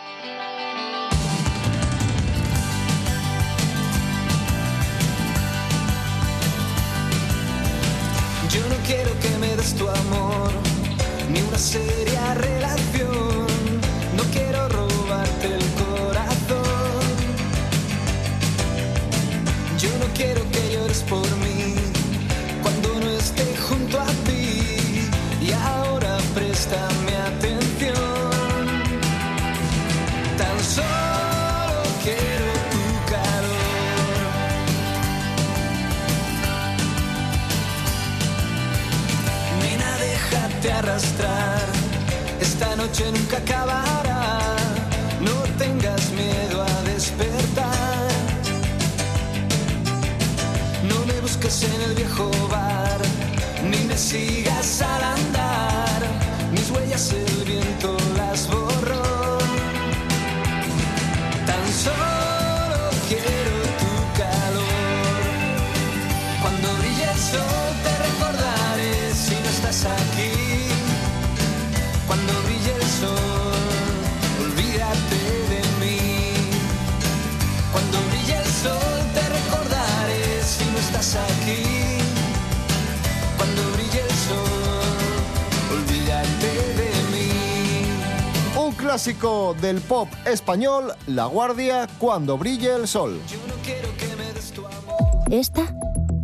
Yo no quiero que me tu amor, ni una seria relación. Por mí cuando no esté junto a ti. Y ahora préstame atención. Tan solo quiero tu calor. Nena, déjate arrastrar. Esta noche nunca acabará. En el viejo bar, ni me sigas al andar. Clásico del pop español, La Guardia, cuando brille el sol. Esta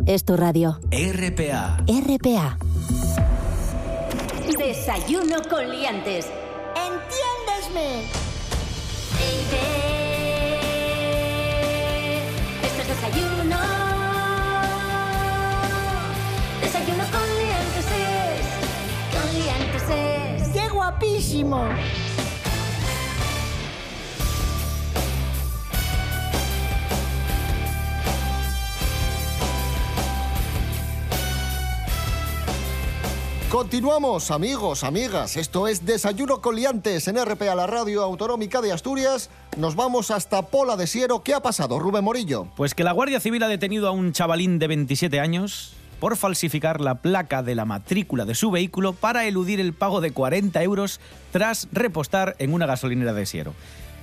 es tu radio. RPA. RPA. Desayuno con liantes. ¡Entiéndesme! Esto es desayuno. Desayuno con liantes es. Con liantes es. ¡Qué guapísimo! Continuamos, amigos, amigas. Esto es Desayuno con Liantes en RPA, la radio autonómica de Asturias. Nos vamos hasta Pola de Siero. ¿Qué ha pasado, Rubén Morillo? Pues que la Guardia Civil ha detenido a un chavalín de 27 años por falsificar la placa de la matrícula de su vehículo para eludir el pago de 40 euros tras repostar en una gasolinera de Siero.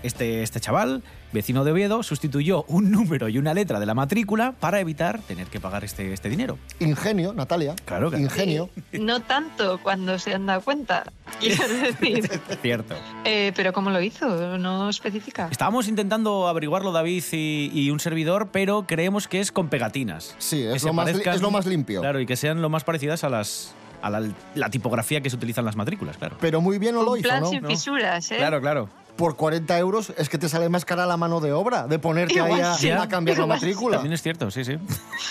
Este, este chaval, vecino de Oviedo, sustituyó un número y una letra de la matrícula para evitar tener que pagar este, este dinero. Ingenio, Natalia. Claro, claro. Ingenio. No tanto cuando se han dado cuenta, quiero decir. Cierto. Eh, pero ¿cómo lo hizo? No especifica. Estábamos intentando averiguarlo David y, y un servidor, pero creemos que es con pegatinas. Sí, es lo, más, parezcan- es lo más limpio. Claro, y que sean lo más parecidas a las a la, la tipografía que se utiliza en las matrículas, claro. Pero muy bien no lo Un hizo, plan ¿no? sin ¿No? fisuras, ¿eh? Claro, claro. Por 40 euros es que te sale más cara la mano de obra de ponerte ahí a, Ya. a cambiar la matrícula. También es cierto, sí, sí.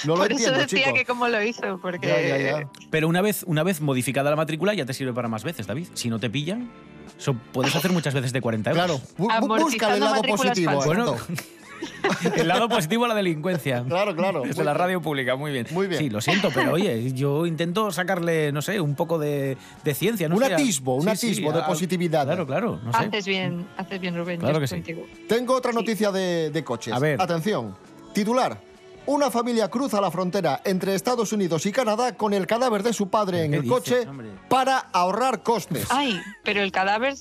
No lo Por eso entiendo, decía chico. que cómo lo hizo, porque... Ya, ya, ya. Pero una vez, una vez modificada la matrícula ya te sirve para más veces, David. Si no te pillan, eso puedes hacer muchas veces de 40 euros. Claro, busca el lado positivo. Bueno. el lado positivo a la delincuencia. Claro, claro. Desde la radio pública, muy bien. Muy bien. Sí, lo siento, pero oye, yo intento sacarle, no sé, un poco de, de ciencia. No Un sé, atisbo, un Sí, atisbo sí, de a- positividad. Claro, claro, no sé. Haces bien, haces bien, Rubén. Claro yo que estoy sí. contigo. Tengo otra noticia de, de coches. A ver. Atención. Titular. Una familia cruza la frontera entre Estados Unidos y Canadá con el cadáver de su padre en ¿Qué el dices, coche hombre? para ahorrar costes. Ay, pero el cadáver...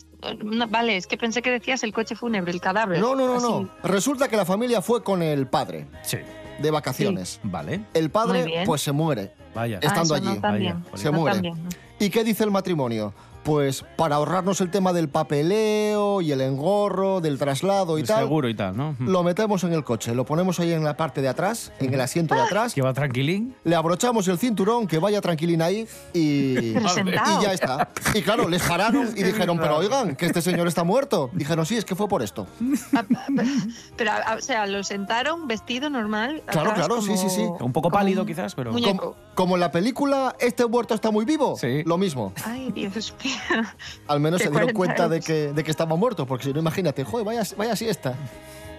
no, vale, es que pensé que decías el coche fúnebre, el cadáver. No, no, no, Así. no. Resulta que la familia fue con el padre Sí. de vacaciones. Vale. El padre pues se muere Vaya. estando Ah, allí. No Vaya. Se no muere. ¿Y qué dice el matrimonio? Pues para ahorrarnos el tema del papeleo y el engorro, del traslado y El tal, seguro y tal, ¿no? lo metemos en el coche, lo ponemos ahí en la parte de atrás, en el asiento de atrás. Que va tranquilín. Le abrochamos el cinturón, que vaya tranquilín ahí y, y ya está. Y claro, les pararon y dijeron, pero oigan, que este señor está muerto. Dijeron, sí, es que fue por esto. Pero, a- o sea, lo sentaron vestido normal. Claro, claro, sí, sí, sí. Un poco pálido quizás, pero... Como, como en la película Este muerto está muy vivo, lo mismo. Ay, Dios mío. Al menos se dieron 40 cuenta de que, de que estaba muerto, porque si no, imagínate, joder, vaya, vaya siesta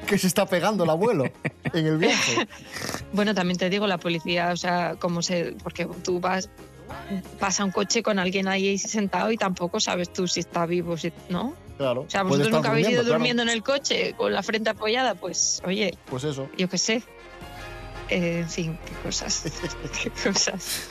que se está pegando el abuelo en el viaje. Bueno, también te digo, la policía, o sea, como se. Porque tú vas. Pasa un coche con alguien ahí sentado y tampoco sabes tú si está vivo, si, ¿no? Claro. O sea, vosotros nunca habéis ido claro. durmiendo en el coche con la frente apoyada, pues, oye, Pues eso. yo qué sé. Eh, en fin, qué cosas. qué cosas.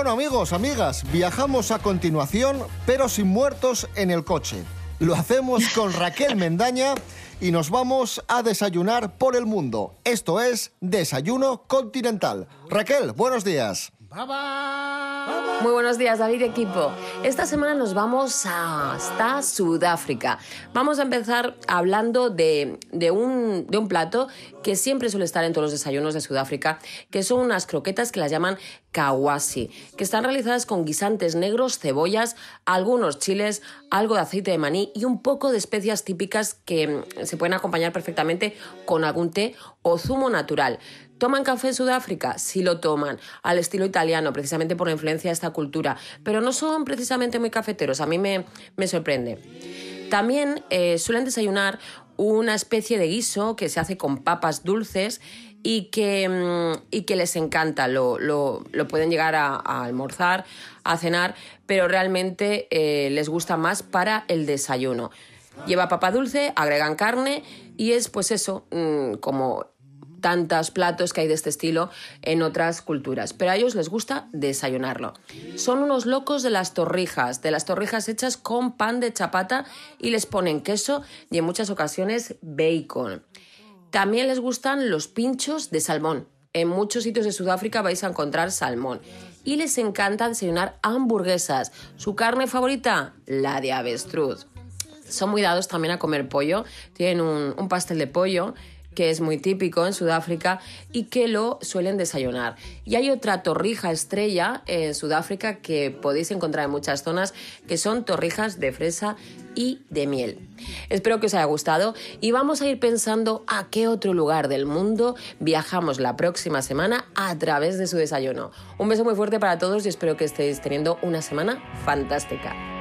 Bueno amigos, amigas, viajamos a continuación, pero sin muertos en el coche. Lo hacemos con Raquel Mendaña y nos vamos a desayunar por el mundo. Esto es Desayuno Continental. Raquel, buenos días. Muy buenos días, David equipo. Esta semana nos vamos hasta Sudáfrica. Vamos a empezar hablando de, de un, de un plato que siempre suele estar en todos los desayunos de Sudáfrica, que son unas croquetas que las llaman kawasi, que están realizadas con guisantes negros, cebollas, algunos chiles, algo de aceite de maní y un poco de especias típicas que mm, se pueden acompañar perfectamente con algún té o zumo natural. ¿Toman café en Sudáfrica? Sí lo toman, al estilo italiano, precisamente por la influencia de esta cultura, pero no son precisamente muy cafeteros, a mí me, me sorprende. También eh, suelen desayunar una especie de guiso que se hace con papas dulces y que, mm, y que les encanta. Lo, lo- lo pueden llegar a, almorzar, a cenar, pero realmente eh, les gusta más para el desayuno. Lleva papa dulce, agregan carne y es pues eso, mm, como tantos platos que hay de este estilo en otras culturas, pero a ellos les gusta desayunarlo. Son unos locos de las torrijas, de las torrijas hechas con pan de chapata y les ponen queso y en muchas ocasiones bacon. También les gustan los pinchos de salmón. En muchos sitios de Sudáfrica vais a encontrar salmón. Y les encanta desayunar hamburguesas. ¿Su carne favorita? La de avestruz. Son muy dados también a comer pollo. Tienen un, un pastel de pollo que es muy típico en Sudáfrica y que lo suelen desayunar. Y hay otra torrija estrella en Sudáfrica que podéis encontrar en muchas zonas, que son torrijas de fresa y de miel. Espero que os haya gustado y vamos a ir pensando a qué otro lugar del mundo viajamos la próxima semana a través de su desayuno. Un beso muy fuerte para todos y espero que estéis teniendo una semana fantástica.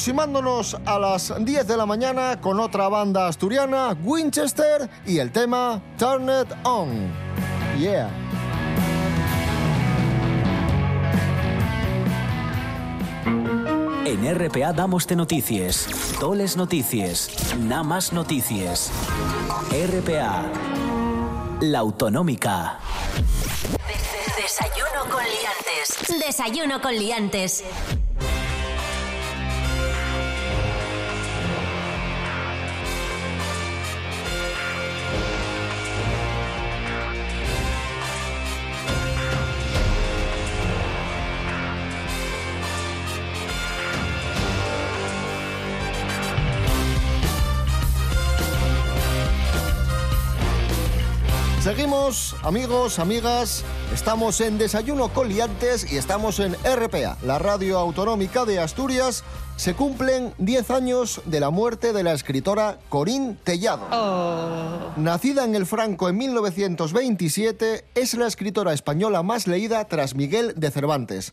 Aproximándonos a las 10 de la mañana con otra banda asturiana, Winchester, y el tema Turn It On. Yeah. En RPA damos de noticias, toles noticias, nada más noticias. RPA, la autonómica. Desayuno con liantes. Desayuno con liantes. Amigos, amigas, estamos en Desayuno Coliantes y estamos en RPA, la radio autonómica de Asturias. Se cumplen 10 años de la muerte de la escritora Corín Tellado. Nacida en el Franco en 1927, es la escritora española más leída tras Miguel de Cervantes.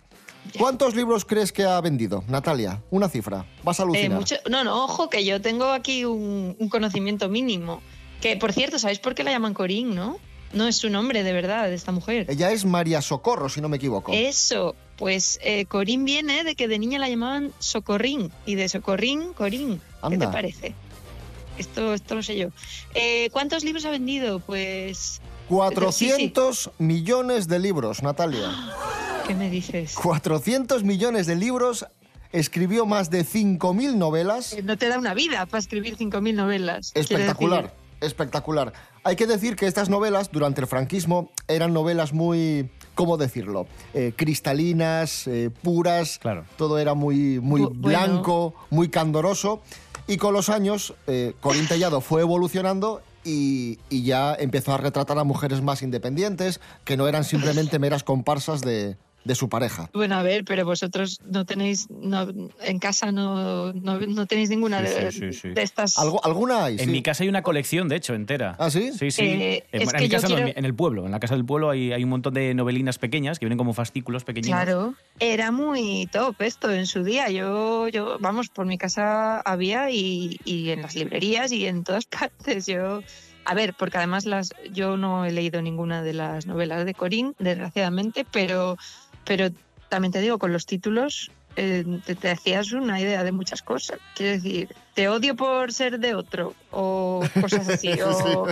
¿Cuántos libros crees que ha vendido, Natalia? Una cifra. Vas a Eh, alucinar. mucho- no, no, ojo, que yo tengo aquí un, un conocimiento mínimo. Que, por cierto, ¿sabéis por qué la llaman Corín, no? No es su nombre de verdad, de esta mujer. Ella es María Socorro, si no me equivoco. Eso, pues eh, Corín viene de que de niña la llamaban Socorrín. Y de Socorrín, Corín. ¿Qué te parece? Esto, esto lo sé yo. Eh, ¿Cuántos libros ha vendido? Pues... 400 millones de libros, Natalia. ¿Qué me dices? 400 millones de libros, escribió más de 5.000 novelas. Eh, No te da una vida para escribir 5.000 novelas. Espectacular, espectacular. Hay que decir que estas novelas, durante el franquismo, eran novelas muy, ¿cómo decirlo? Eh, cristalinas, eh, puras. Claro. Todo era muy, muy Bu- bueno. blanco, muy candoroso. Y con los años, eh, Corín Tellado fue evolucionando y, y ya empezó a retratar a mujeres más independientes, que no eran simplemente meras comparsas de, de su pareja. Bueno, a ver, pero vosotros no tenéis, no, en casa no, no, no tenéis ninguna Sí, de, sí, sí, sí. de estas. ¿Algo, ¿Alguna hay? En sí. mi casa hay una colección, de hecho, entera. ¿Ah, sí? Sí, sí. Eh, en, mi casa quiero- en el pueblo. En la casa del pueblo hay, hay un montón de novelinas pequeñas que vienen como fascículos pequeñitos. Claro, era muy top esto en su día. Yo, yo, vamos, por mi casa había y, y en las librerías y en todas partes. Yo, a ver, porque además las, yo no he leído ninguna de las novelas de Corín, desgraciadamente, pero, pero también te digo, con los títulos eh, te, te hacías una idea de muchas cosas. Quiero decir, te odio por ser de otro, o cosas así, o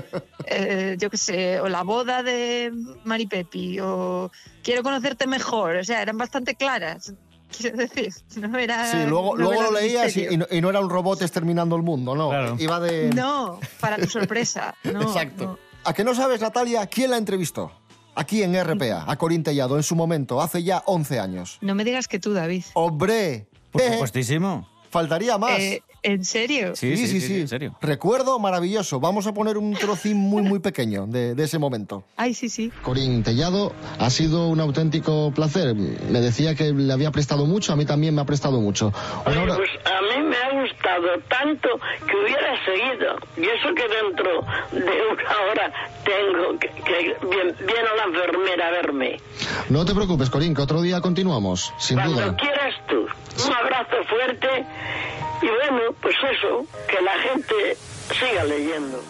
eh, yo qué sé, o la boda de Mari Pepi, o quiero conocerte mejor. O sea, eran bastante claras. Quiero decir, no era. Sí, luego, luego lo leías y, no, y no era un robot exterminando el mundo, no. Iba de... No, para tu sorpresa. No, Exacto. no. ¿A que no sabes, Natalia, quién la entrevistó? Aquí en RPA, a Corín Tellado, en su momento, hace ya 11 años. No me digas que tú, David. ¡Hombre! Por Eh, supuestísimo. Faltaría más. Eh, ¿En serio? Sí, sí, sí, sí, en serio. Recuerdo maravilloso. Vamos a poner un trocín muy, muy pequeño de, de ese momento. Ay, sí, sí. Corín Tellado, ha sido un auténtico placer. Me decía que le había prestado mucho, a mí también me ha prestado mucho. Oye, pues a mí me ha gustado tanto que hubiera seguido. Y eso que dentro de una hora tengo que, que bien- viene la enfermera a verme. No te preocupes, Corín, que otro día continuamos, sin Cuando duda. quieras tú. Un abrazo fuerte y bueno, pues eso, que la gente siga leyendo.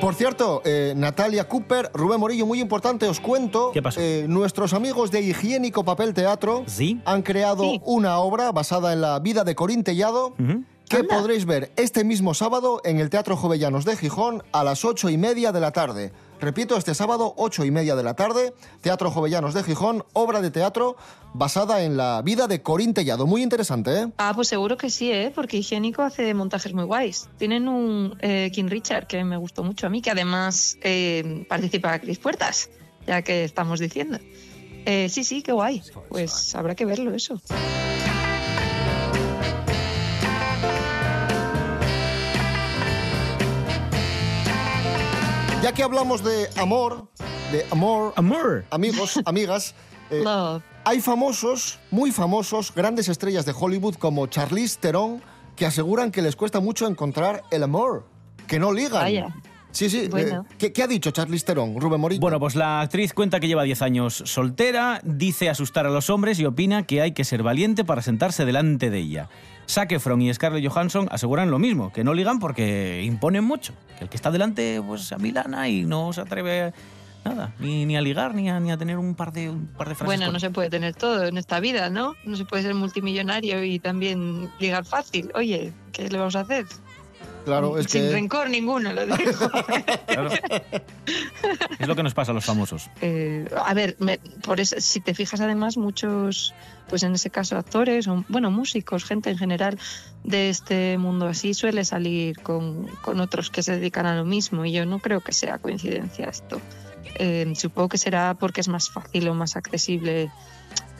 Por cierto, eh, Natalia Cooper, Rubén Morillo, muy importante, os cuento. eh, nuestros amigos de Higiénico Papel Teatro han creado una obra basada en la vida de Corín Tellado. Que podréis ver este mismo sábado en el Teatro Jovellanos de Gijón a las ocho y media de la tarde. Repito, este sábado, ocho y media de la tarde, Teatro Jovellanos de Gijón, obra de teatro basada en la vida de Corín Tellado. Muy interesante, ¿eh? Ah, pues seguro que sí, ¿eh? porque Higiénico hace montajes muy guays. Tienen un eh, King Richard que me gustó mucho a mí, que además eh, participa Cris Puertas, ya que estamos diciendo. Eh, sí, sí, qué guay. Pues habrá que verlo eso. Ya que hablamos de amor, de amor, amor. amigos, amigas, eh, hay famosos, muy famosos, grandes estrellas de Hollywood como Charlize Theron que aseguran que les cuesta mucho encontrar el amor, que no ligan. Vaya. Sí, sí. Bueno. eh, ¿qué, qué ha dicho Charlize Theron, Rubén Morillo? Bueno, pues la actriz cuenta que lleva 10 años soltera, dice asustar a los hombres y opina que hay que ser valiente para sentarse delante de ella. Zac Efron y Scarlett Johansson aseguran lo mismo, que no ligan porque imponen mucho. Que el que está delante pues a Milana y no se atreve nada, ni, ni a ligar, ni a, ni a tener un par de, un par de frases. Bueno, con- no se puede tener todo en esta vida, ¿no? No se puede ser multimillonario y también ligar fácil. Oye, ¿qué le vamos a hacer? Claro, es Sin que... rencor ninguno, lo digo. Claro. Es lo que nos pasa a los famosos. Eh, a ver, me- por eso, si te fijas además muchos, pues en ese caso actores o bueno músicos, gente en general de este mundo así suele salir con, con otros que se dedican a lo mismo y yo no creo que sea coincidencia esto. Eh, supongo que será porque es más fácil o más accesible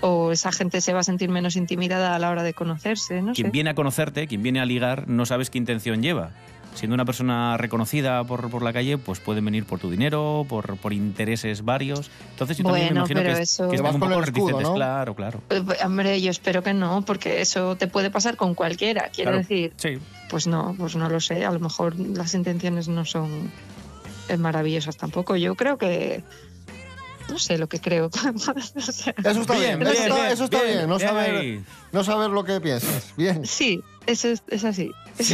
o esa gente se va a sentir menos intimidada a la hora de conocerse, no Quien sé. viene a conocerte, quien viene a ligar, no sabes qué intención lleva. siendo una persona reconocida por, por la calle, pues pueden venir por tu dinero, por, por intereses varios. Entonces yo también me imagino que, eso- que están un poco reticentes. ¿no? Claro, claro. Eh, Hombre, yo espero que no, porque eso te puede pasar con cualquiera. Quiero Claro, decir, sí. pues no, pues no lo sé. A lo mejor las intenciones no son eh, maravillosas tampoco. Yo creo que no sé lo que creo. No sé. Eso está bien, No eso, está, eso está bien, no, saber, no saber lo que piensas. Bien. Sí, eso es, es así.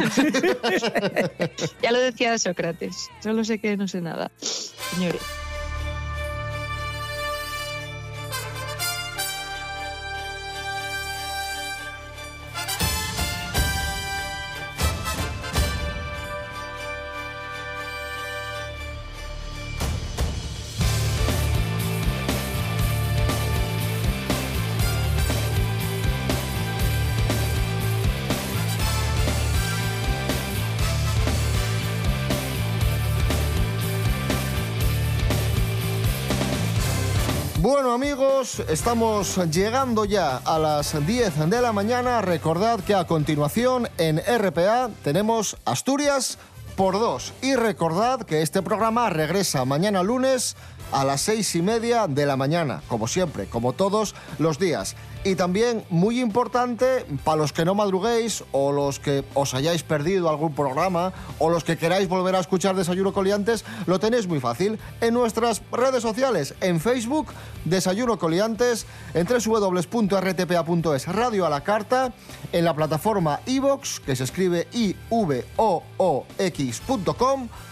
ya lo decía Sócrates. Solo sé que no sé nada. Señores. Estamos llegando ya a las 10 de la mañana. Recordad que a continuación en RPA tenemos Asturias por dos. Y recordad que este programa regresa mañana lunes a las seis y media de la mañana, como siempre, como todos los días. Y también, muy importante, para los que no madruguéis o los que os hayáis perdido algún programa o los que queráis volver a escuchar Desayuno Coliantes, lo tenéis muy fácil en nuestras redes sociales, en Facebook, Desayuno Coliantes, en www.rtpa.es, Radio a la Carta, en la plataforma iVox, que se escribe i-v-o-o-x.com,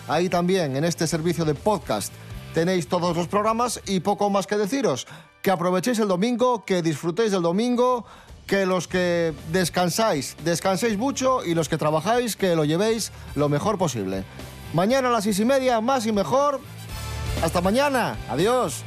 ahí también en este servicio de podcast tenéis todos los programas y poco más que deciros. Que aprovechéis el domingo, que disfrutéis del domingo, que los que descansáis, descanséis mucho y los que trabajáis, que lo llevéis lo mejor posible. Mañana a las seis y media, más y mejor. Hasta mañana. Adiós.